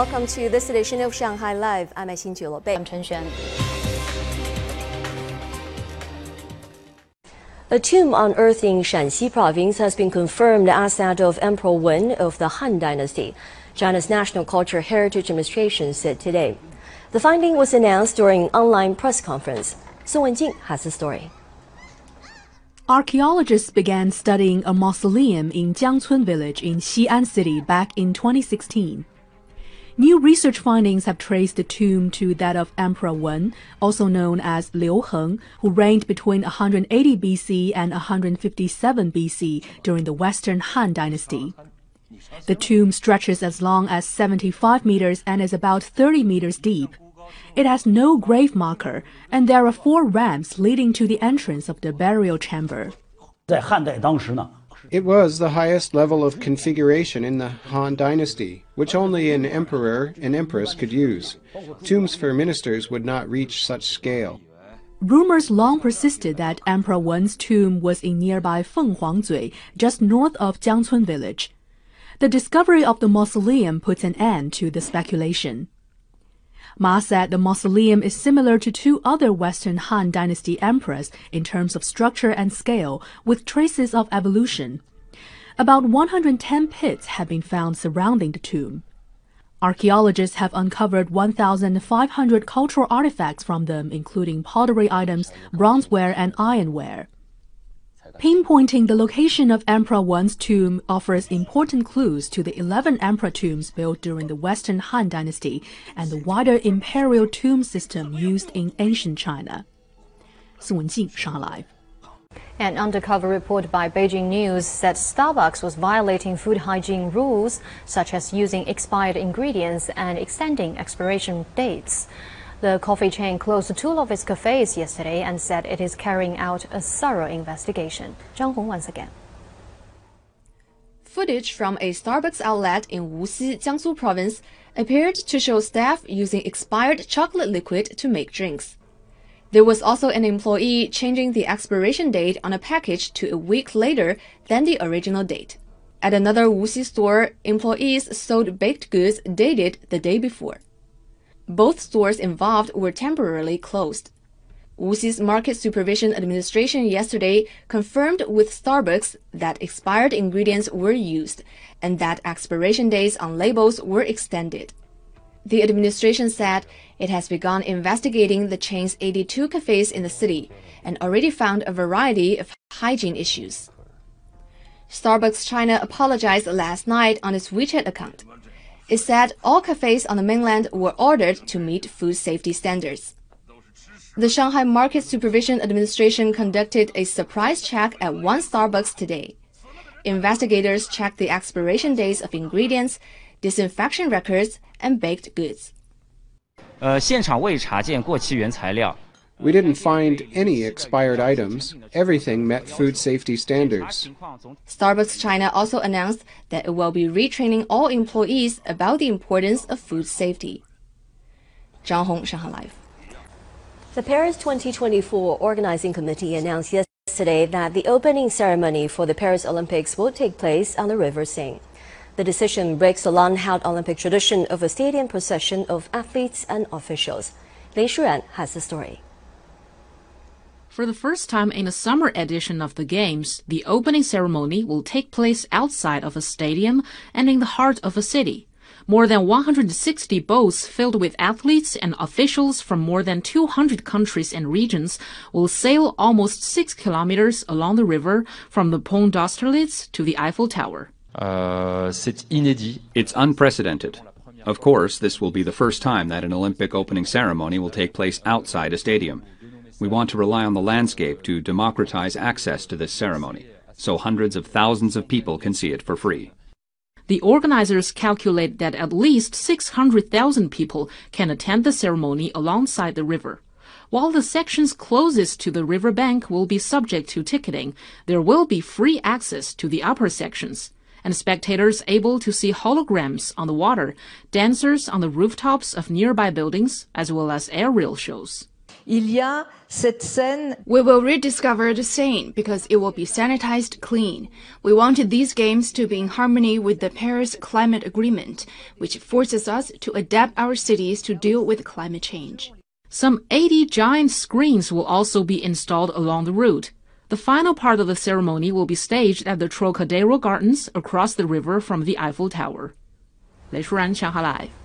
welcome to this edition of Shanghai Live. I'm Xin Bei. I'm Chen Xuan. A tomb unearthed in Shaanxi province has been confirmed as that of Emperor Wen of the Han Dynasty. China's National Cultural Heritage Administration said today. The finding was announced during an online press conference. Song Wenjing has the story. Archaeologists began studying a mausoleum in Jiangcun village in Xi'an city back in 2016. New research findings have traced the tomb to that of Emperor Wen, also known as Liu Heng, who reigned between 180 BC and 157 BC during the Western Han Dynasty. The tomb stretches as long as 75 meters and is about 30 meters deep. It has no grave marker, and there are four ramps leading to the entrance of the burial chamber. It was the highest level of configuration in the Han Dynasty, which only an emperor and empress could use. Tombs for ministers would not reach such scale. Rumors long persisted that Emperor Wen's tomb was in nearby Fenghuangzui, just north of Jiangcun village. The discovery of the mausoleum puts an end to the speculation. Ma said the mausoleum is similar to two other Western Han Dynasty emperors in terms of structure and scale, with traces of evolution. About 110 pits have been found surrounding the tomb. Archaeologists have uncovered 1,500 cultural artifacts from them, including pottery items, bronzeware, and ironware. Pinpointing the location of Emperor Wen's tomb offers important clues to the 11 emperor tombs built during the Western Han Dynasty and the wider imperial tomb system used in ancient China. Song Wenjing, Shanghai. An undercover report by Beijing News said Starbucks was violating food hygiene rules, such as using expired ingredients and extending expiration dates. The coffee chain closed two of its cafes yesterday and said it is carrying out a thorough investigation. Zhang Hong once again. Footage from a Starbucks outlet in Wuxi, Jiangsu province appeared to show staff using expired chocolate liquid to make drinks. There was also an employee changing the expiration date on a package to a week later than the original date. At another Wuxi store, employees sold baked goods dated the day before. Both stores involved were temporarily closed. Wuxi's Market Supervision Administration yesterday confirmed with Starbucks that expired ingredients were used and that expiration dates on labels were extended. The administration said it has begun investigating the chain's 82 cafes in the city and already found a variety of hygiene issues. Starbucks China apologized last night on its WeChat account It said all cafes on the mainland were ordered to meet food safety standards. The Shanghai Market Supervision Administration conducted a surprise check at one Starbucks today. Investigators checked the expiration dates of ingredients, disinfection records, and baked goods. 呃，现场未查见过期原材料。 We didn't find any expired items. Everything met food safety standards. Starbucks China also announced that it will be retraining all employees about the importance of food safety. Zhang Hong, Shanghai Live. The Paris 2024 Organizing Committee announced yesterday that the opening ceremony for the Paris Olympics will take place on the River Seine. The decision breaks the long-held Olympic tradition of a stadium procession of athletes and officials. Lin Shuran has the story. For the first time in a summer edition of the Games, the opening ceremony will take place outside of a stadium and in the heart of a city. More than 160 boats filled with athletes and officials from more than 200 countries and regions will sail almost 6 kilometers along the river from the Pont d'Austerlitz to the Eiffel Tower. Uh, c'est inédit. It's unprecedented. Of course, this will be the first time that an Olympic opening ceremony will take place outside a stadium. We want to rely on the landscape to democratize access to this ceremony, so hundreds of thousands of people can see it for free. The organizers calculate that at least 600,000 people can attend the ceremony alongside the river. While the sections closest to the riverbank will be subject to ticketing, there will be free access to the upper sections, and spectators able to see holograms on the water, dancers on the rooftops of nearby buildings, as well as aerial shows il y a cette scène We will rediscover the Seine because it will be sanitized clean. We wanted these games to be in harmony with the Paris Climate Agreement, which forces us to adapt our cities to deal with climate change. Some 80 giant screens will also be installed along the route. The final part of the ceremony will be staged at the Trocadero Gardens across the river from the Eiffel Tower. 雷舒然，上海 Live。